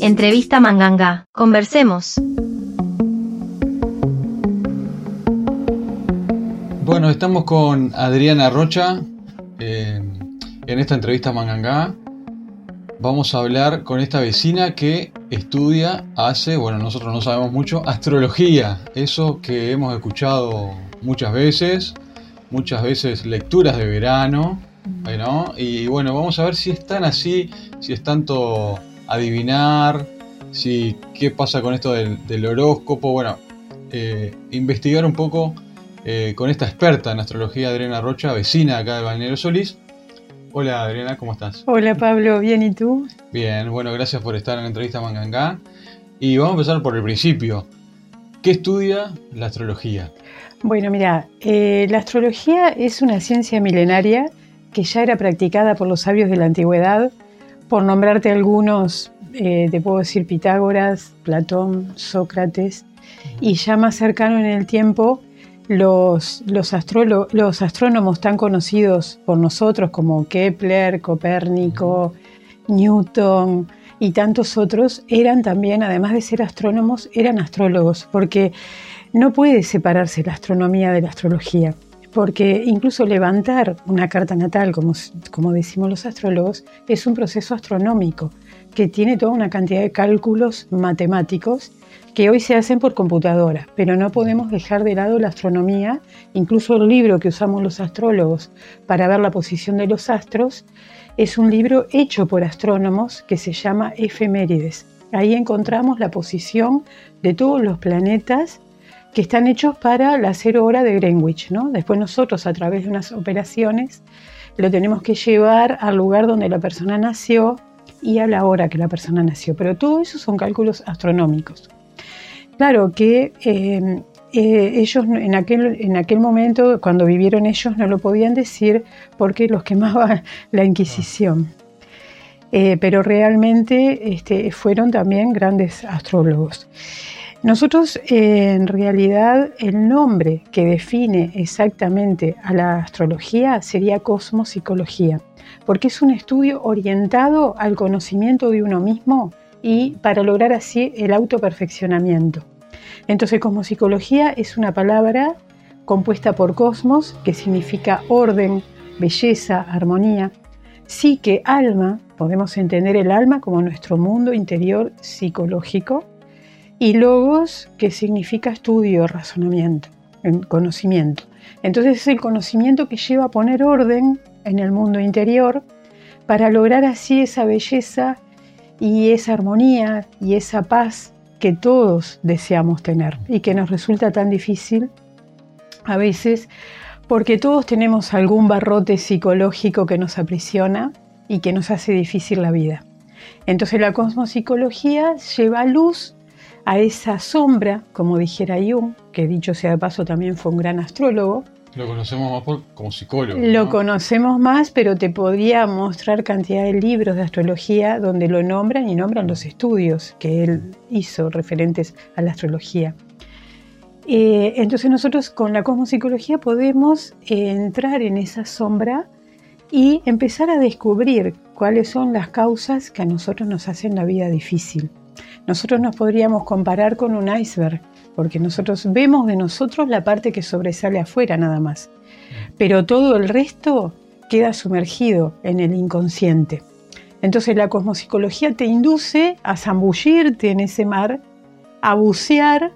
Entrevista Manganga. Conversemos. Bueno, estamos con Adriana Rocha eh, en esta entrevista Manganga. Vamos a hablar con esta vecina que estudia, hace, bueno, nosotros no sabemos mucho, astrología. Eso que hemos escuchado muchas veces, muchas veces lecturas de verano, ¿no? Y bueno, vamos a ver si es tan así, si es tanto adivinar, si qué pasa con esto del, horóscopo, bueno, eh, investigar un poco eh, con esta experta en astrología, Adriana Rocha, vecina acá de Balneario Solís. Hola Adriana, ¿cómo estás? Hola Pablo, ¿bien y tú? Bien, bueno, gracias por estar en la entrevista Mangangá. Y vamos a empezar por el principio. ¿Qué estudia la astrología? Bueno, mira, eh, la astrología es una ciencia milenaria que ya era practicada por los sabios de la antigüedad. Por nombrarte algunos, eh, te puedo decir Pitágoras, Platón, Sócrates, y ya más cercano en el tiempo, los, los, los astrónomos tan conocidos por nosotros como Kepler, Copérnico, Newton y tantos otros eran también, además de ser astrónomos, eran astrólogos, porque no puede separarse la astronomía de la astrología porque incluso levantar una carta natal, como, como decimos los astrólogos, es un proceso astronómico que tiene toda una cantidad de cálculos matemáticos que hoy se hacen por computadora, pero no podemos dejar de lado la astronomía, incluso el libro que usamos los astrólogos para ver la posición de los astros, es un libro hecho por astrónomos que se llama Efemérides. Ahí encontramos la posición de todos los planetas que están hechos para la cero hora de Greenwich. ¿no? Después nosotros a través de unas operaciones lo tenemos que llevar al lugar donde la persona nació y a la hora que la persona nació. Pero todo eso son cálculos astronómicos. Claro que eh, eh, ellos en aquel, en aquel momento, cuando vivieron ellos, no lo podían decir porque los quemaba la Inquisición. Eh, pero realmente este, fueron también grandes astrólogos. Nosotros en realidad el nombre que define exactamente a la astrología sería cosmopsicología, porque es un estudio orientado al conocimiento de uno mismo y para lograr así el autoperfeccionamiento. Entonces cosmopsicología es una palabra compuesta por cosmos, que significa orden, belleza, armonía, psique, alma, podemos entender el alma como nuestro mundo interior psicológico, y logos, que significa estudio, razonamiento, conocimiento. Entonces es el conocimiento que lleva a poner orden en el mundo interior para lograr así esa belleza y esa armonía y esa paz que todos deseamos tener y que nos resulta tan difícil a veces porque todos tenemos algún barrote psicológico que nos aprisiona y que nos hace difícil la vida. Entonces la cosmopsicología lleva luz a esa sombra, como dijera Jung, que dicho sea de paso también fue un gran astrólogo. Lo conocemos más como psicólogo. Lo conocemos más, pero te podría mostrar cantidad de libros de astrología donde lo nombran y nombran los estudios que él hizo referentes a la astrología. Eh, entonces nosotros con la cosmopsicología podemos entrar en esa sombra y empezar a descubrir cuáles son las causas que a nosotros nos hacen la vida difícil. Nosotros nos podríamos comparar con un iceberg, porque nosotros vemos de nosotros la parte que sobresale afuera nada más, pero todo el resto queda sumergido en el inconsciente. Entonces la cosmopsicología te induce a zambullirte en ese mar, a bucear,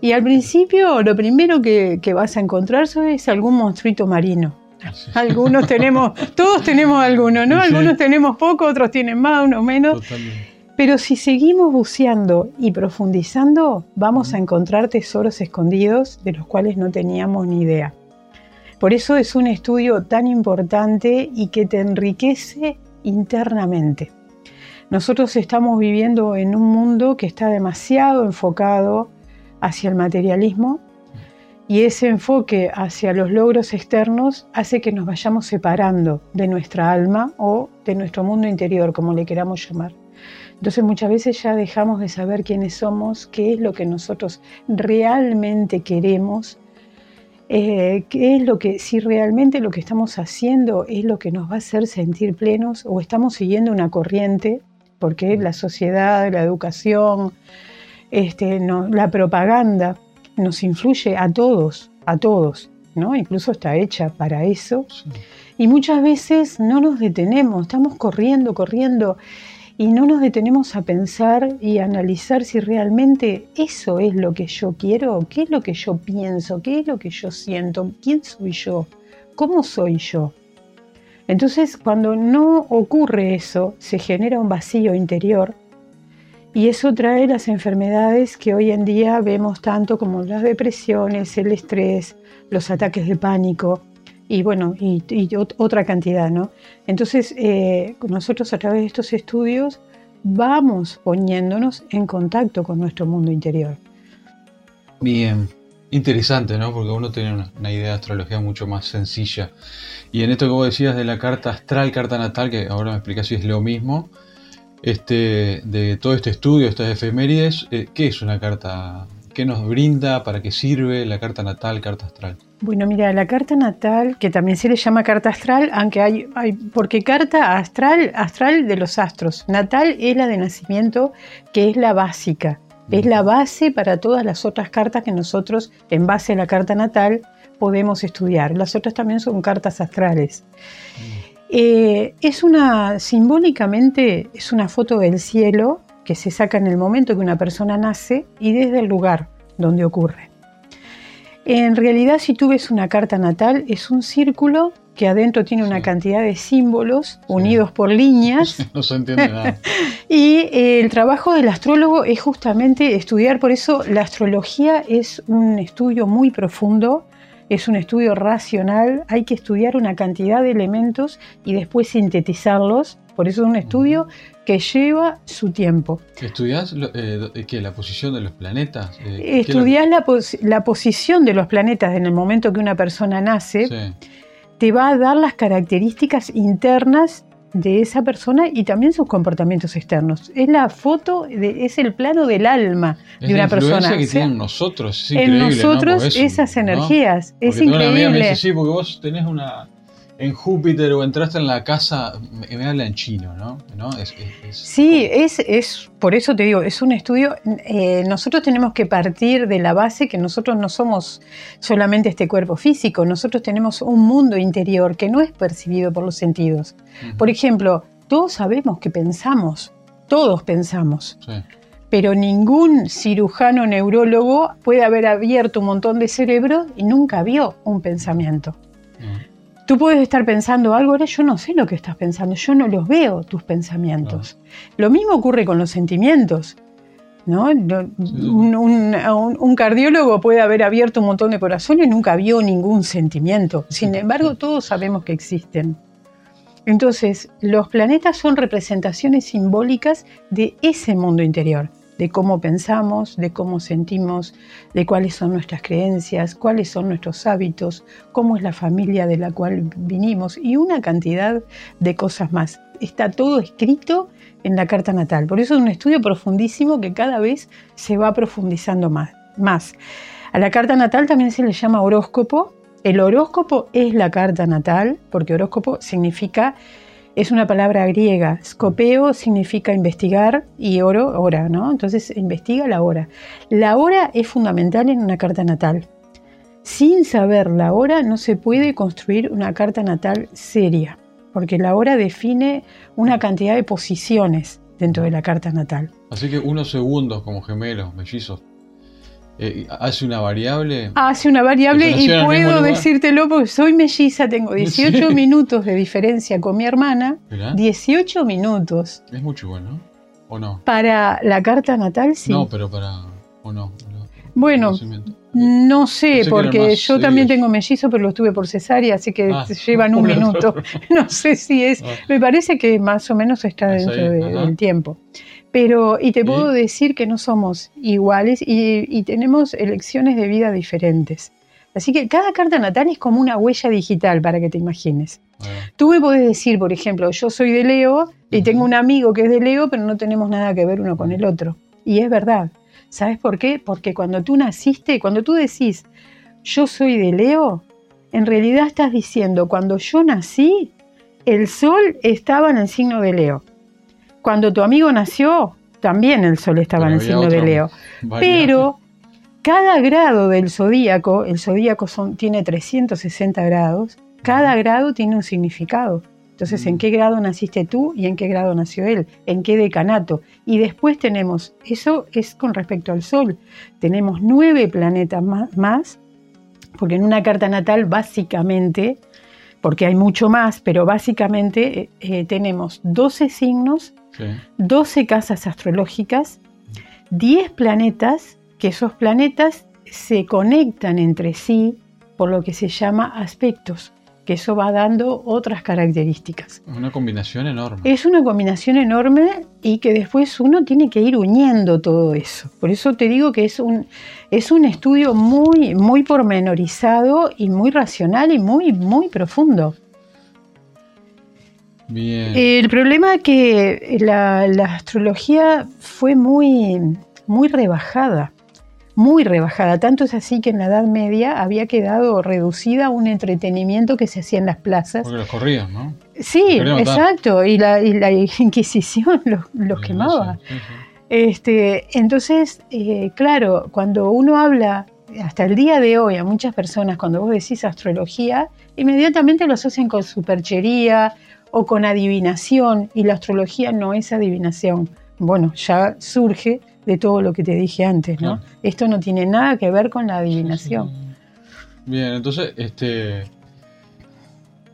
y al principio lo primero que, vas a encontrar es algún monstruito marino. Algunos tenemos, todos tenemos algunos, ¿no? Algunos tenemos poco, otros tienen más, unos menos. Pero si seguimos buceando y profundizando, vamos a encontrar tesoros escondidos de los cuales no teníamos ni idea. Por eso es un estudio tan importante y que te enriquece internamente. Nosotros estamos viviendo en un mundo que está demasiado enfocado hacia el materialismo y ese enfoque hacia los logros externos hace que nos vayamos separando de nuestra alma o de nuestro mundo interior, como le queramos llamar. Entonces muchas veces ya dejamos de saber quiénes somos, qué es lo que nosotros realmente queremos, eh, qué es lo que, si realmente lo que estamos haciendo es lo que nos va a hacer sentir plenos o estamos siguiendo una corriente porque la sociedad, la educación, este, no, la propaganda nos influye a todos, a todos, ¿no? Incluso está hecha para eso. Y muchas veces no nos detenemos, estamos corriendo, corriendo y no nos detenemos a pensar y analizar si realmente eso es lo que yo quiero, qué es lo que yo pienso, qué es lo que yo siento, quién soy yo, cómo soy yo. Entonces, cuando no ocurre eso, se genera un vacío interior y eso trae las enfermedades que hoy en día vemos tanto como las depresiones, el estrés, los ataques de pánico, y bueno, y, otra cantidad, ¿no? Entonces, eh, nosotros a través de estos estudios vamos poniéndonos en contacto con nuestro mundo interior. Bien, interesante, ¿no? Porque uno tiene una, idea de astrología mucho más sencilla. Y en esto que vos decías de la carta astral, carta natal, que ahora me explicas si es lo mismo, este, de todo este estudio, estas efemérides, eh, ¿qué es una carta? ¿Qué nos brinda? ¿Para qué sirve la carta natal, carta astral? Bueno, mira, la carta natal, que también se le llama carta astral, aunque hay, hay, porque carta astral, astral de los astros, natal es la de nacimiento, que es la básica, es la base para todas las otras cartas que nosotros, en base a la carta natal, podemos estudiar. Las otras también son cartas astrales. Eh, es una, simbólicamente, es una foto del cielo que se saca en el momento que una persona nace y desde el lugar donde ocurre. En realidad, si tú ves una carta natal, es un círculo que adentro tiene una cantidad de símbolos unidos por líneas. no se entiende nada. y eh, el trabajo del astrólogo es justamente estudiar, por eso la astrología es un estudio muy profundo, es un estudio racional, hay que estudiar una cantidad de elementos y después sintetizarlos, por eso es un estudio que lleva su tiempo. ¿Estudias eh, la posición de los planetas? Eh, Estudias la, posición de los planetas en el momento que una persona nace. Te va a dar las características internas de esa persona y también sus comportamientos externos. Es la foto, es el plano del alma de una persona. que tienen nosotros, En nosotros esas energías, es increíble. sí, porque vos tenés una en Júpiter o entraste en la casa, me, habla en chino, ¿no? sí, es, es, por eso te digo, es un estudio, eh, nosotros tenemos que partir de la base que nosotros no somos solamente este cuerpo físico, nosotros tenemos un mundo interior que no es percibido por los sentidos. Por ejemplo, todos sabemos que pensamos, todos pensamos. Pero ningún cirujano neurólogo puede haber abierto un montón de cerebros y nunca vio un pensamiento. Tú puedes estar pensando algo, ahora yo no sé lo que estás pensando, yo no los veo tus pensamientos. Lo mismo ocurre con los sentimientos. ¿no? Un, cardiólogo puede haber abierto un montón de corazones y nunca vio ningún sentimiento. Sin embargo, todos sabemos que existen. Entonces, los planetas son representaciones simbólicas de ese mundo interior de cómo pensamos, de cómo sentimos, de cuáles son nuestras creencias, cuáles son nuestros hábitos, cómo es la familia de la cual vinimos y una cantidad de cosas más. Está todo escrito en la carta natal. Por eso es un estudio profundísimo que cada vez se va profundizando más. más. A la carta natal también se le llama horóscopo. El horóscopo es la carta natal, porque horóscopo significa es una palabra griega. Scopeo significa investigar y oro, hora, ¿no? Entonces investiga la hora. La hora es fundamental en una carta natal. Sin saber la hora no se puede construir una carta natal seria, porque la hora define una cantidad de posiciones dentro de la carta natal. Así que unos segundos como gemelos, mellizos, eh, ¿Hace una variable? Hace una variable y puedo decírtelo porque soy melliza, tengo 18 minutos de diferencia con mi hermana. 18 minutos. Es mucho igual, ¿no? ¿O no? Para la carta natal, sí. No, pero para... ¿O no? Bueno, no sé, porque yo también tengo mellizo, pero lo tuve por cesárea, así que ah, llevan un minuto. no sé si es... Ah. Me parece que más o menos está dentro del tiempo. Pero, y te puedo decir que no somos iguales y, tenemos elecciones de vida diferentes. Así que cada carta natal es como una huella digital para que te imagines. Tú me podés decir, por ejemplo, yo soy de Leo y tengo un amigo que es de Leo, pero no tenemos nada que ver uno con el otro. Y es verdad. ¿Sabes por qué? Porque cuando tú naciste, cuando tú decís, yo soy de Leo, en realidad estás diciendo, cuando yo nací, el sol estaba en el signo de Leo. Cuando tu amigo nació, también el sol estaba Pero en el signo de Leo. Pero cada grado del zodíaco, el zodíaco son, tiene 360 grados, cada grado tiene un significado. Entonces, ¿en qué grado naciste tú y en qué grado nació él? ¿En qué decanato? Y después tenemos, eso es con respecto al Sol, tenemos nueve planetas más, porque en una carta natal básicamente, porque hay mucho más, pero básicamente eh, eh, tenemos 12 signos Sí. 12 casas astrológicas, 10 planetas, que esos planetas se conectan entre sí por lo que se llama aspectos, que eso va dando otras características. Una combinación enorme. Es una combinación enorme y que después uno tiene que ir uniendo todo eso. Por eso te digo que es un, es un estudio muy, muy pormenorizado y muy racional y muy, muy profundo. Bien. El problema es que la, la astrología fue muy, muy rebajada, muy rebajada. Tanto es así que en la Edad Media había quedado reducida a un entretenimiento que se hacía en las plazas. Porque los corrían, ¿no? Sí, exacto. Y la, y la Inquisición los, quemaba. sí, sí. Este, entonces, eh, claro, cuando uno habla, hasta el día de hoy, a muchas personas, cuando vos decís astrología, inmediatamente lo asocian con superchería o con adivinación, y la astrología no es adivinación. Bueno, ya surge de todo lo que te dije antes, ¿no? Claro. Esto no tiene nada que ver con la adivinación. Bien, entonces, este.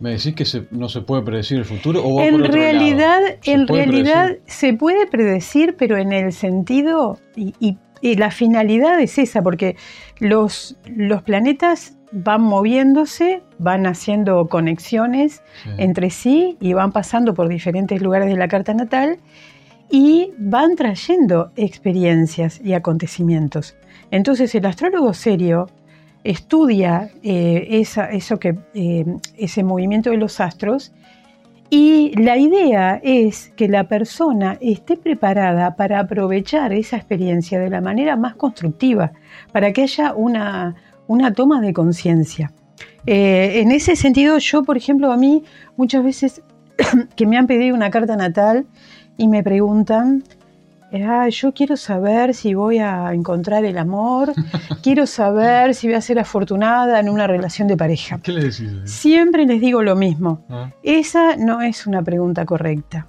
¿Me decís que se- no se puede predecir el futuro o va por En otro realidad, en realidad predecir? se puede predecir, pero en el sentido y, y- y la finalidad es esa, porque los, los planetas van moviéndose, van haciendo conexiones Sí. entre sí y van pasando por diferentes lugares de la carta natal y van trayendo experiencias y acontecimientos. Entonces el astrólogo serio estudia eh, esa- eso que, eh, ese movimiento de los astros y la idea es que la persona esté preparada para aprovechar esa experiencia de la manera más constructiva, para que haya una, una toma de conciencia. Eh, en ese sentido, yo, por ejemplo, a mí muchas veces que me han pedido una carta natal y me preguntan, "Ah, yo quiero saber si voy a encontrar el amor, quiero saber si voy a ser afortunada en una relación de pareja. ¿Qué le decís? Siempre les digo lo mismo. Ah, Esa no es una pregunta correcta.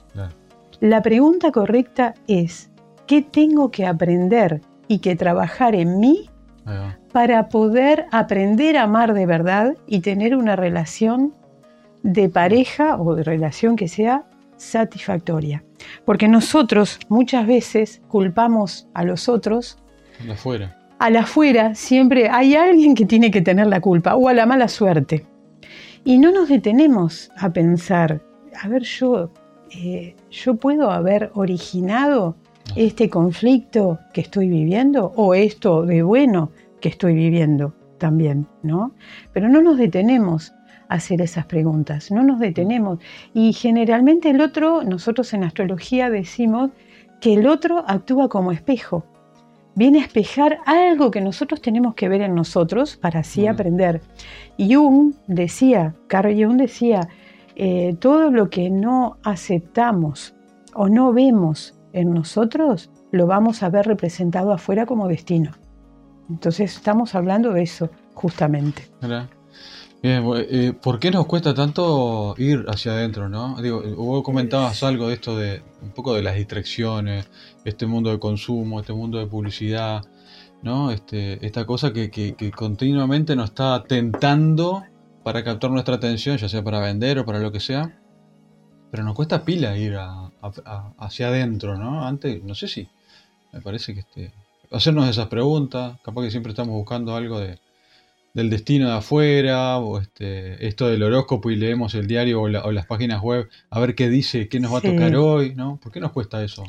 La pregunta correcta es, ¿qué tengo que aprender y que trabajar en mí va. Para poder aprender a amar de verdad y tener una relación de pareja o de relación que sea satisfactoria? Porque nosotros muchas veces culpamos a los otros De afuera. a la afuera siempre hay alguien que tiene que tener la culpa o a la mala suerte. Y no nos detenemos a pensar, a ver, yo, eh, yo puedo haber originado este conflicto que estoy viviendo o esto de bueno que estoy viviendo también, ¿no? Pero no nos detenemos a hacer esas preguntas, no nos detenemos. Y generalmente el otro, nosotros en astrología decimos que el otro actúa como espejo viene a espejar algo que nosotros tenemos que ver en nosotros para así aprender. Jung decía, Carl Jung decía, eh, todo lo que no aceptamos o no vemos en nosotros, lo vamos a ver representado afuera como destino. Entonces estamos hablando de eso, justamente. Mirá. Bien, eh, ¿por qué nos cuesta tanto ir hacia adentro, no? Digo, eh, vos comentabas algo de esto de un poco de las distracciones, este mundo de consumo, este mundo de publicidad, ¿no? Este, esta cosa que, que- que continuamente nos está tentando para captar nuestra atención, ya sea para vender o para lo que sea. Pero nos cuesta pila ir a- a- a- hacia adentro, ¿no? Antes, no sé si, me parece que este, hacernos esas preguntas, capaz que siempre estamos buscando algo de, del destino de afuera, o este, esto del horóscopo y leemos el diario o, la- o las páginas web a ver qué dice, qué nos va Sí. a tocar hoy, ¿no? ¿Por qué nos cuesta eso?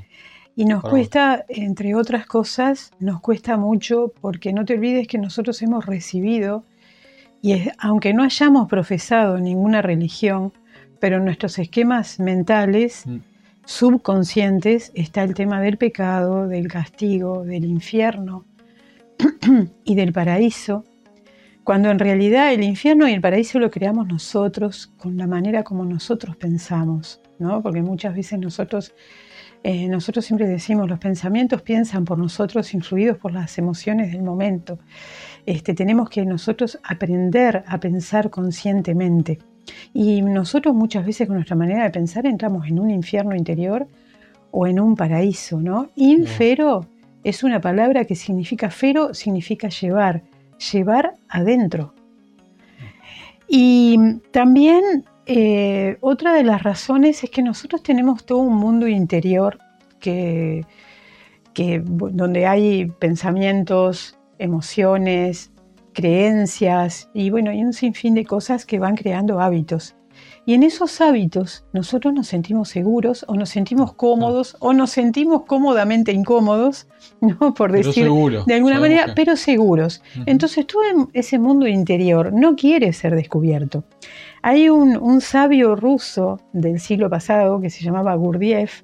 Y nos Para vos. cuesta, entre otras cosas, nos cuesta mucho porque no te olvides que nosotros hemos recibido, y es- aunque no hayamos profesado ninguna religión, pero nuestros esquemas mentales Mm. Subconscientes está el tema del pecado, del castigo, del infierno y del paraíso, cuando en realidad el infierno y el paraíso lo creamos nosotros con la manera como nosotros pensamos, ¿no? Porque muchas veces nosotros Eh, nosotros siempre decimos, los pensamientos piensan por nosotros, influidos por las emociones del momento. Este, tenemos que nosotros aprender a pensar conscientemente. Y nosotros muchas veces con nuestra manera de pensar entramos en un infierno interior o en un paraíso, ¿no? Infero es una palabra que significa fero, significa llevar, llevar adentro. Y también eh, otra de las razones es que nosotros tenemos todo un mundo interior que, donde hay pensamientos, emociones, creencias y bueno, hay un sinfín de cosas que van creando hábitos. Y en esos hábitos nosotros nos sentimos seguros o nos sentimos cómodos o nos sentimos cómodamente incómodos, ¿no? Por decir de alguna manera, pero seguros. Entonces todo ese mundo interior no quiere ser descubierto. Hay un, sabio ruso del siglo pasado que se llamaba Gurdjieff.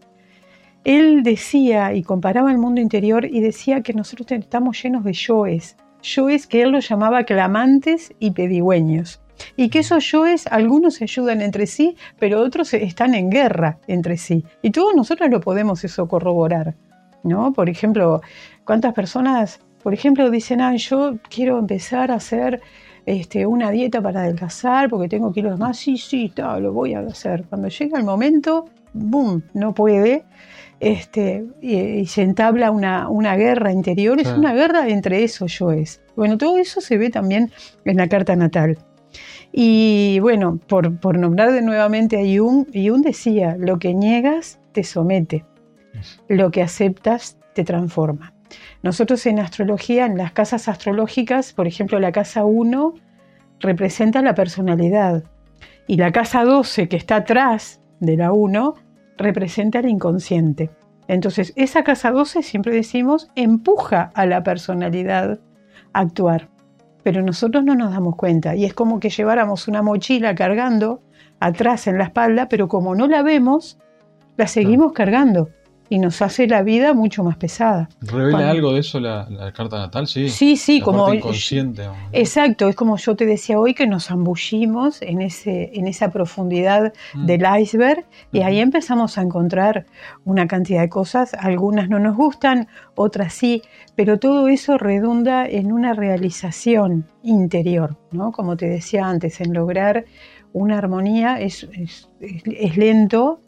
Él decía y comparaba el mundo interior y decía que nosotros estamos llenos de yoes, yoes que él los llamaba clamantes y pedigüeños. Y que esos yoes, algunos se ayudan entre sí, pero otros están en guerra entre sí. Y todos nosotros lo podemos eso corroborar. ¿no? Por ejemplo, ¿cuántas personas, por ejemplo, dicen, ah, yo quiero empezar a hacer este, una dieta para adelgazar porque tengo kilos más, sí, sí, lo voy a hacer. Cuando llega el momento, ¡boom!, no puede. Este, y, se entabla una, una guerra interior, es una guerra entre esos yoes. Bueno, todo eso se ve también en la carta natal. Y bueno, por, por nombrar de nuevamente a Jung, Jung decía, lo que niegas te somete, lo que aceptas te transforma. Nosotros en astrología, en las casas astrológicas, por ejemplo, la casa 1 representa la personalidad y la casa 12 que está atrás de la 1 representa el inconsciente. Entonces, esa casa 12, siempre decimos, empuja a la personalidad a actuar, pero nosotros no nos damos cuenta y es como que lleváramos una mochila cargando atrás en la espalda, pero como no la vemos, la seguimos cargando y nos hace la vida mucho más pesada. ¿Revela algo de eso la, carta natal? Sí, sí, sí como inconsciente. Exacto, es como yo te decía hoy que nos ambullimos en, ese, en esa profundidad mm. del iceberg y ahí empezamos a encontrar una cantidad de cosas, algunas no nos gustan, otras sí, pero todo eso redunda en una realización interior, ¿no? Como te decía antes, en lograr una armonía es, es, lento,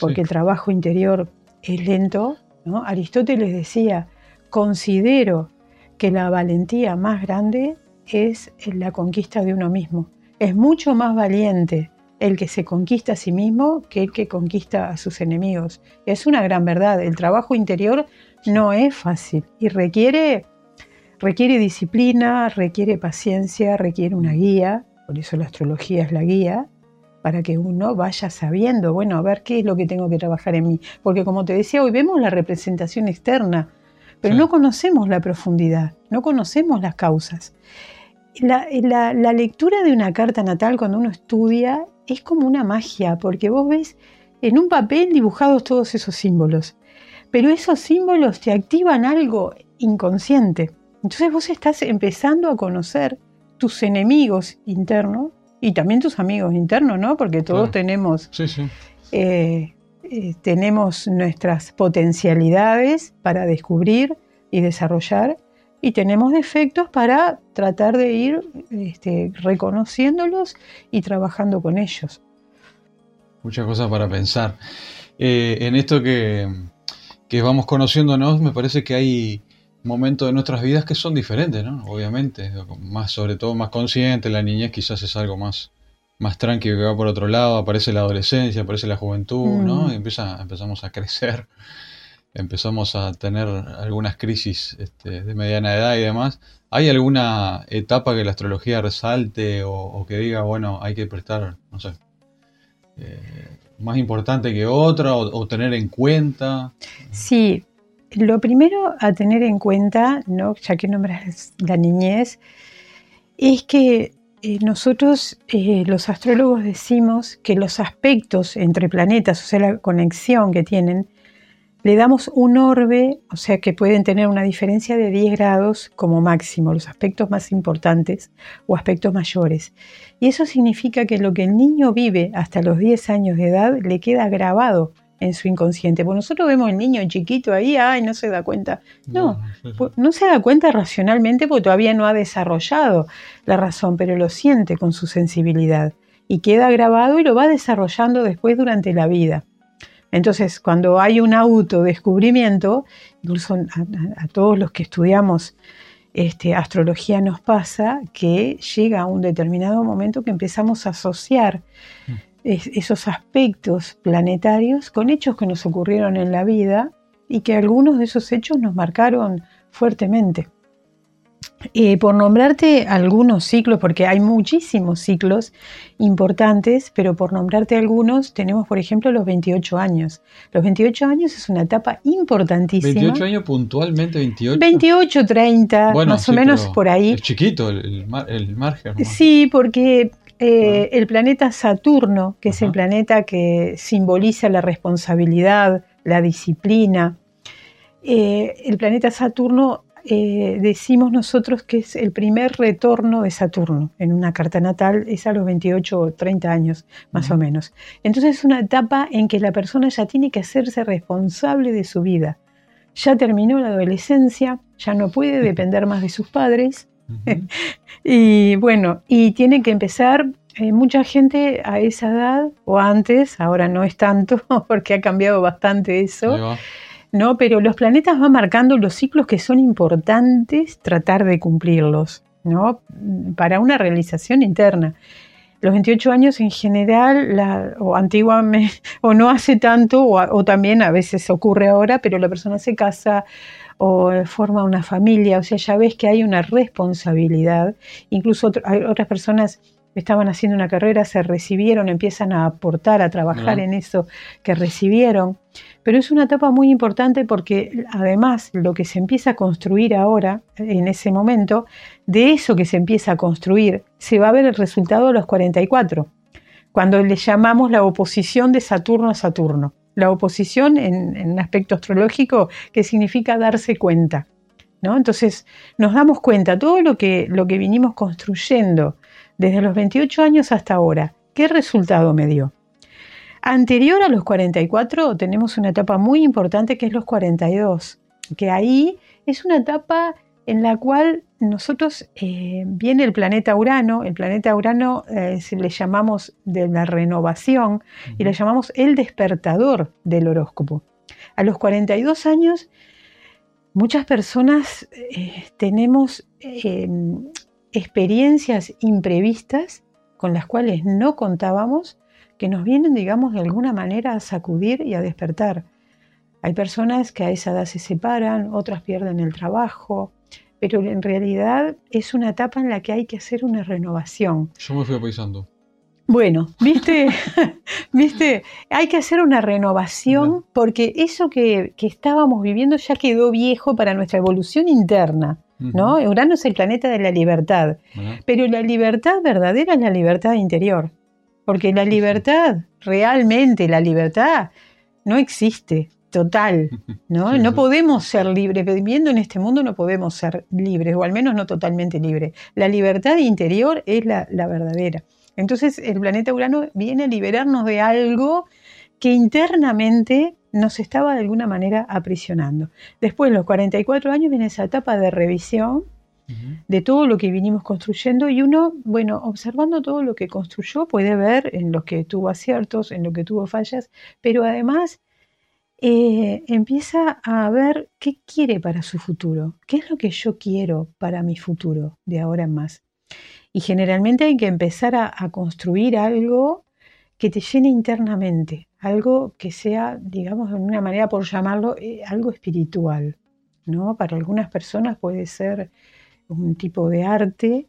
porque el trabajo interior es lento. Aristóteles decía, considero que la valentía más grande es la conquista de uno mismo. Es mucho más valiente el que se conquista a sí mismo que el que conquista a sus enemigos. Es una gran verdad. El trabajo interior no es fácil y requiere, requiere disciplina, requiere paciencia, requiere una guía. Por eso la astrología es la guía para que uno vaya sabiendo, bueno, a ver qué es lo que tengo que trabajar en mí. Porque como te decía, hoy vemos la representación externa, pero no conocemos la profundidad, no conocemos las causas. La, la, lectura de una carta natal cuando uno estudia es como una magia, porque vos ves en un papel dibujados todos esos símbolos, pero esos símbolos te activan algo inconsciente. Entonces vos estás empezando a conocer tus enemigos internos y también tus amigos internos, ¿no? Porque todos tenemos, eh, eh, tenemos nuestras potencialidades para descubrir y desarrollar y tenemos defectos para tratar de ir este, reconociéndolos y trabajando con ellos. Muchas cosas para pensar. Eh, en esto que, que vamos conociéndonos, me parece que hay momentos de nuestras vidas que son diferentes, ¿no? Obviamente, más sobre todo más consciente, la niñez quizás es algo más, más tranquilo que va por otro lado, aparece la adolescencia, aparece la juventud, ¿no? Mm. Y empieza, empezamos a crecer, empezamos a tener algunas crisis este, de mediana edad y demás. ¿Hay alguna etapa que la astrología resalte o, que diga, bueno, hay que prestar, no sé, eh, más importante que otra o, tener en cuenta? Sí, lo primero a tener en cuenta, ¿no? ya que nombras la niñez, es que eh, nosotros eh, los astrólogos decimos que los aspectos entre planetas, o sea, la conexión que tienen, le damos un orbe, o sea que pueden tener una diferencia de 10 grados como máximo, los aspectos más importantes o aspectos mayores. Y eso significa que lo que el niño vive hasta los 10 años de edad le queda grabado en su inconsciente. Porque nosotros vemos al niño chiquito ahí, ay, no se da cuenta. No, no se da cuenta racionalmente porque todavía no ha desarrollado la razón, pero lo siente con su sensibilidad y queda grabado y lo va desarrollando después durante la vida. Entonces, cuando hay un autodescubrimiento, incluso a, todos los que estudiamos este, astrología nos pasa que llega a un determinado momento que empezamos a asociar esos aspectos planetarios con hechos que nos ocurrieron en la vida y que algunos de esos hechos nos marcaron fuertemente. Eh, por nombrarte algunos ciclos, porque hay muchísimos ciclos importantes, pero por nombrarte algunos, tenemos por ejemplo los 28 años. Los 28 años es una etapa importantísima. 28 años puntualmente, 28. 28, 30, más o menos por ahí. Es chiquito el, margen. Sí, porque eh, el planeta Saturno, que es el planeta que simboliza la responsabilidad, la disciplina, eh, el planeta Saturno eh, decimos nosotros que es el primer retorno de Saturno en una carta natal, es a los 28 o 30 años más o menos. Entonces es una etapa en que la persona ya tiene que hacerse responsable de su vida. Ya terminó la adolescencia, ya no puede depender más de sus padres. y bueno, y tiene que empezar eh, mucha gente a esa edad o antes, ahora no es tanto porque ha cambiado bastante eso. ¿no? Pero los planetas van marcando los ciclos que son importantes tratar de cumplirlos, ¿no? Para una realización interna. Los 28 años en general, o antiguamente, o no hace tanto, o, también a veces ocurre ahora, pero la persona se casa o forma una familia, o sea, ya ves que hay una responsabilidad. Incluso hay otras personas estaban haciendo una carrera, se recibieron, empiezan a aportar, a trabajar en eso que recibieron. Pero es una etapa muy importante porque además lo que se empieza a construir ahora, en ese momento, de eso que se empieza a construir, se va a ver el resultado a los 44, cuando le llamamos la oposición de Saturno a Saturno. La oposición en, en aspecto astrológico que significa darse cuenta. ¿no? Entonces nos damos cuenta, todo lo que, lo que vinimos construyendo desde los 28 años hasta ahora. ¿Qué resultado me dio? Anterior a los 44 tenemos una etapa muy importante que es los 42, que ahí es una etapa en la cual nosotros eh, viene el planeta Urano, el planeta Urano eh, le llamamos de la renovación y le llamamos el despertador del horóscopo. A los 42 años muchas personas eh, tenemos experiencias imprevistas con las cuales no contábamos, que nos vienen, digamos, de alguna manera a sacudir y a despertar. Hay personas que a esa edad se separan, otras pierden el trabajo, pero en realidad es una etapa en la que hay que hacer una renovación. Yo me fui apaisando. Bueno, viste, viste, hay que hacer una renovación porque eso que, que, estábamos viviendo ya quedó viejo para nuestra evolución interna. ¿no? Urano es el planeta de la libertad, pero la libertad verdadera es la libertad interior, porque la libertad, realmente la libertad, no existe total, ¿no? no podemos ser libres, viviendo en este mundo no podemos ser libres, o al menos no totalmente libres. La libertad interior es la, la verdadera. Entonces el planeta Urano viene a liberarnos de algo que internamente nos estaba de alguna manera aprisionando. Después, los 44 años, viene esa etapa de revisión de todo lo que vinimos construyendo y uno, bueno, observando todo lo que construyó, puede ver en lo que tuvo aciertos, en lo que tuvo fallas, pero además eh, empieza a ver qué quiere para su futuro, qué es lo que yo quiero para mi futuro de ahora en más. Y generalmente hay que empezar a construir algo que te llene internamente, algo que sea, digamos, de una manera por llamarlo, eh, algo espiritual. ¿no? Para algunas personas puede ser un tipo de arte,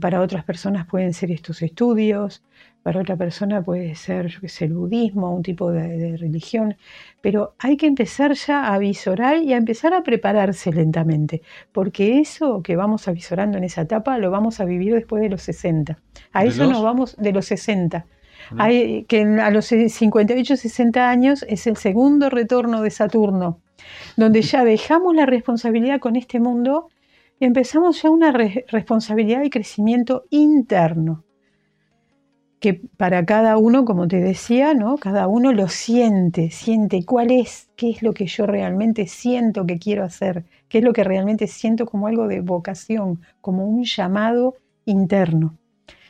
para otras personas pueden ser estos estudios, para otra persona puede ser el budismo, un tipo de, de, religión, pero hay que empezar ya a visorar y a empezar a prepararse lentamente, porque eso que vamos avisorando en esa etapa lo vamos a vivir después de los 60. A eso nos vamos de los 60 hay, que a los 58, 60 años es el segundo retorno de Saturno, donde ya dejamos la responsabilidad con este mundo y empezamos ya una responsabilidad de crecimiento interno. Que para cada uno, como te decía, ¿no? Cada uno lo siente, siente cuál es, qué es lo que yo realmente siento que quiero hacer, qué es lo que realmente siento como algo de vocación, como un llamado interno.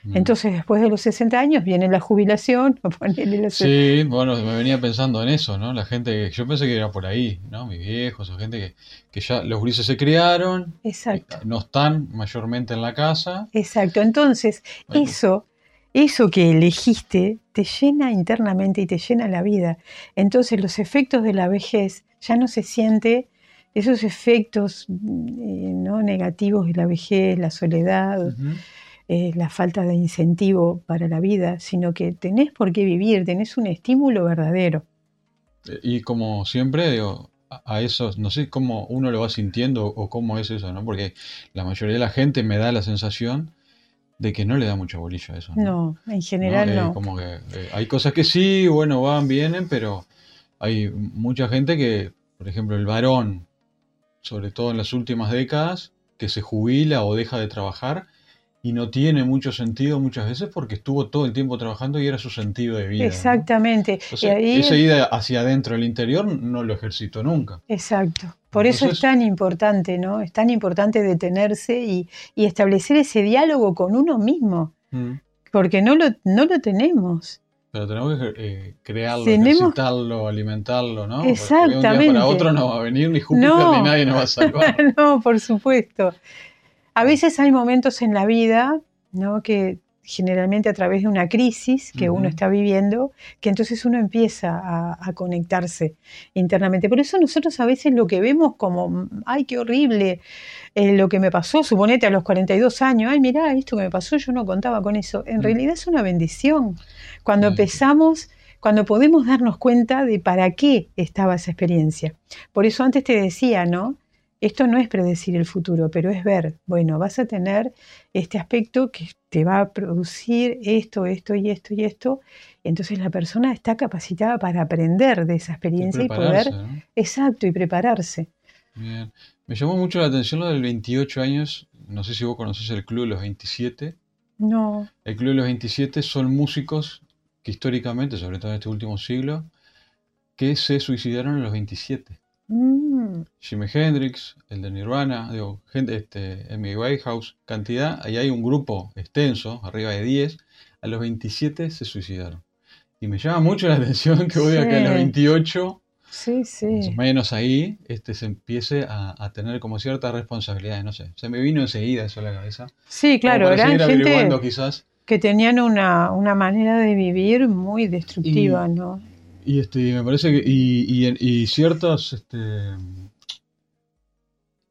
Mm. Entonces, después de los 60 años viene la jubilación. Sí, bueno, me venía pensando en eso, ¿no? La gente, yo pensé que era por ahí, ¿no? Mis viejos o gente que, que ya los grises se criaron, Exacto. no están mayormente en la casa. Exacto, entonces eso eso que elegiste te llena internamente y te llena la vida. Entonces los efectos de la vejez ya no se siente esos efectos eh, ¿no? negativos de la vejez, la soledad, eh, la falta de incentivo para la vida, sino que tenés por qué vivir, tenés un estímulo verdadero. Eh, y como siempre, digo, a eso, no sé cómo uno lo va sintiendo o cómo es eso, ¿no? Porque la mayoría de la gente me da la sensación de que no le da mucha bolilla a eso. No, en general no. Como que eh, hay cosas que sí, bueno, van, vienen, pero hay mucha gente que, por ejemplo, el varón, sobre todo en las últimas décadas, que se jubila o deja de trabajar y no tiene mucho sentido muchas veces porque estuvo todo el tiempo trabajando y era su sentido de vida. Exactamente. y ahí... Esa ida hacia adentro del interior no lo ejercito nunca. Exacto. Por eso es tan importante, ¿no? Es tan importante detenerse y, establecer ese diálogo con uno mismo, mm. porque no lo, no lo tenemos. Pero tenemos que eh, crearlo, ejercitarlo, alimentarlo, ¿no? Exactamente. Porque un día para otro no va a venir ni Júpiter ni nadie nos va a salvar. no, por supuesto. A veces hay momentos en la vida, ¿no? Que generalmente a través de una crisis que uno está viviendo, que entonces uno empieza a, conectarse internamente. Por eso nosotros a veces lo que vemos como, ay, qué horrible eh, lo que me pasó, suponete a los 42 años, ay, mirá, esto que me pasó, yo no contaba con eso. En realidad es una bendición. Cuando empezamos cuando podemos darnos cuenta de para qué estaba esa experiencia. Por eso antes te decía, ¿no? Esto no es predecir el futuro, pero es ver, bueno, vas a tener este aspecto que te va a producir esto, esto y esto y esto. Entonces la persona está capacitada para aprender de esa experiencia y, poder... Exacto, y prepararse. Bien. Me llamó mucho la atención lo del 28 años. No sé si vos conoces el Club de los 27. No. El Club de los 27 son músicos que históricamente, sobre todo en este último siglo, que se suicidaron a los 27. Mm. Jimi Hendrix, el de Nirvana, digo, gente, este, Amy Whitehouse, cantidad, ahí hay un grupo extenso, arriba de 10, a los 27 se suicidaron. Y me llama mucho la atención que hoy acá a los 28, sí, sí. más o menos ahí, este, se empiece a, tener como ciertas responsabilidades, no sé, se me vino enseguida eso a la cabeza. Sí, claro, eran gente quizás. que tenían una, una manera de vivir muy destructiva, ¿no? Y este, me parece que. Y, y, ciertos este,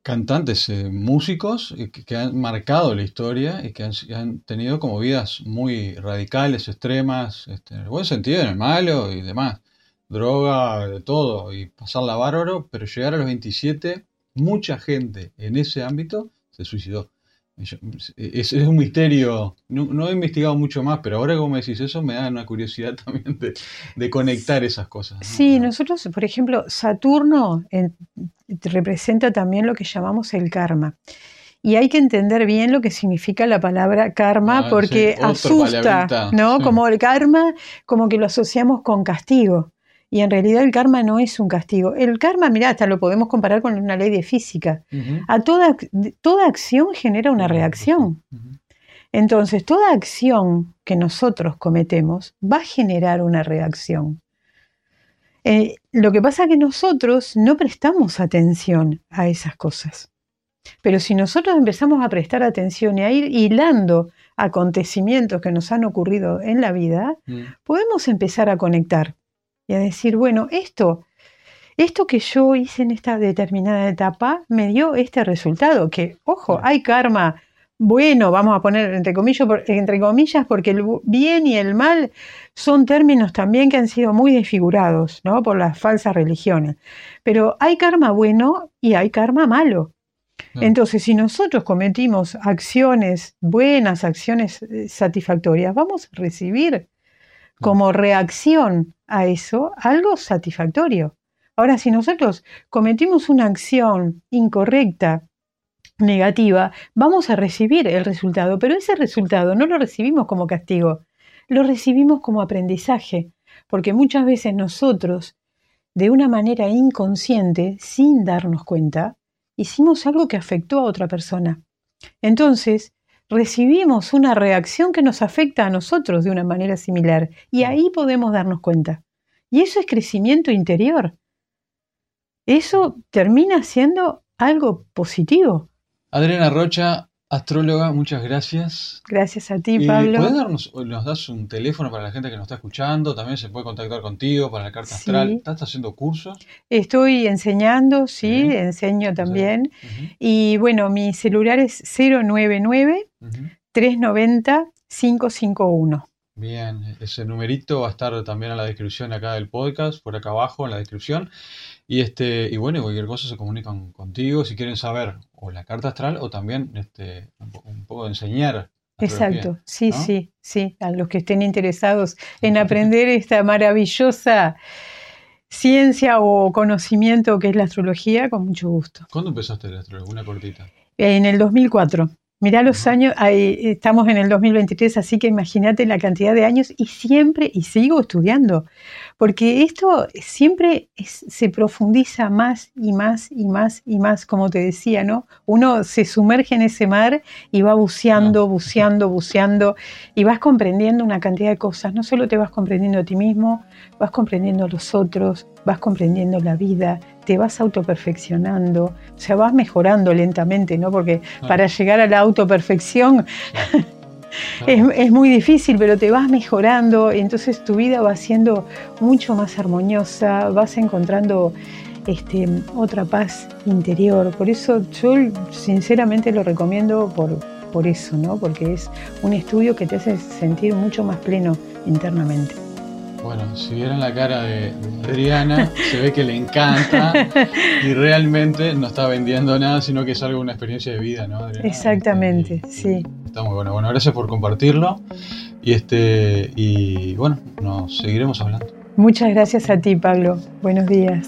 cantantes, eh, músicos eh, que, han marcado la historia y que han, tenido como vidas muy radicales, extremas, este, en el buen sentido, en el malo y demás. Droga, de todo, y pasarla bárbaro, pero llegar a los 27, mucha gente en ese ámbito se suicidó. Es, un misterio, no, he investigado mucho más, pero ahora como me decís eso me da una curiosidad también de, conectar esas cosas. Sí, nosotros, por ejemplo, Saturno representa también lo que llamamos el karma. Y hay que entender bien lo que significa la palabra karma ah, porque asusta, ¿no? Como el karma, como que lo asociamos con castigo. Y en realidad el karma no es un castigo. El karma, mira, hasta lo podemos comparar con una ley de física. A toda, toda acción genera una reacción. Entonces, toda acción que nosotros cometemos va a generar una reacción. Eh, lo que pasa es que nosotros no prestamos atención a esas cosas. Pero si nosotros empezamos a prestar atención y a ir hilando acontecimientos que nos han ocurrido en la vida, mm. podemos empezar a conectar y a decir, bueno, esto, esto que yo hice en esta determinada etapa me dio este resultado, que, ojo, hay karma bueno, vamos a poner entre comillas, entre comillas, porque el bien y el mal son términos también que han sido muy desfigurados ¿no? por las falsas religiones. Pero hay karma bueno y hay karma malo. Entonces, si nosotros cometimos acciones buenas, acciones eh, satisfactorias, vamos a recibir como reacción a eso algo satisfactorio. Ahora, si nosotros cometimos una acción incorrecta, negativa, vamos a recibir el resultado, pero ese resultado no lo recibimos como castigo, lo recibimos como aprendizaje, porque muchas veces nosotros, de una manera inconsciente, sin darnos cuenta, hicimos algo que afectó a otra persona. Entonces, recibimos una reacción que nos afecta a nosotros de una manera similar y ahí podemos darnos cuenta. Y eso es crecimiento interior. Eso termina siendo algo positivo. Adriana Rocha, astróloga, muchas gracias. Gracias a ti, Pablo. ¿Puedes darnos, nos das un teléfono para la gente que nos está escuchando? También se puede contactar contigo para la carta astral. ¿Estás haciendo cursos? Estoy enseñando, sí, enseño también. Y bueno, mi celular es 099 390 551. Bien, ese numerito va a estar también en la descripción acá del podcast, por acá abajo en la descripción. Y este, y bueno, cualquier cosa se comunican contigo si quieren saber o la carta astral o también este, un poco de enseñar. Exacto, sí, sí, sí, a los que estén interesados en aprender esta maravillosa ciencia o conocimiento que es la astrología, con mucho gusto. ¿Cuándo empezaste la astrología? Una cortita. En el 2004. Mirá los años, estamos en el 2023, así que imagínate la cantidad de años y siempre, y sigo estudiando, porque esto siempre se profundiza más y más y más y más, como te decía, ¿no? Uno se sumerge en ese mar y va buceando, buceando, buceando, y vas comprendiendo una cantidad de cosas. No solo te vas comprendiendo a ti mismo, vas comprendiendo a los otros, vas comprendiendo la vida, te vas autoperfeccionando, o sea, vas mejorando lentamente, ¿no? Porque para llegar a la autoperfección es, muy difícil, pero te vas mejorando y entonces tu vida va siendo mucho más armoniosa, vas encontrando este, otra paz interior. Por eso yo sinceramente lo recomiendo por, por eso, ¿no? Porque es un estudio que te hace sentir mucho más pleno internamente. Bueno, si vieran la cara de Adriana, se ve que le encanta y realmente no está vendiendo nada, sino que es algo, una experiencia de vida, ¿no, Adriana? Exactamente, sí. Está muy bueno. Bueno, gracias por compartirlo y, este, y bueno, nos seguiremos hablando. Muchas gracias a ti, Pablo. Buenos días.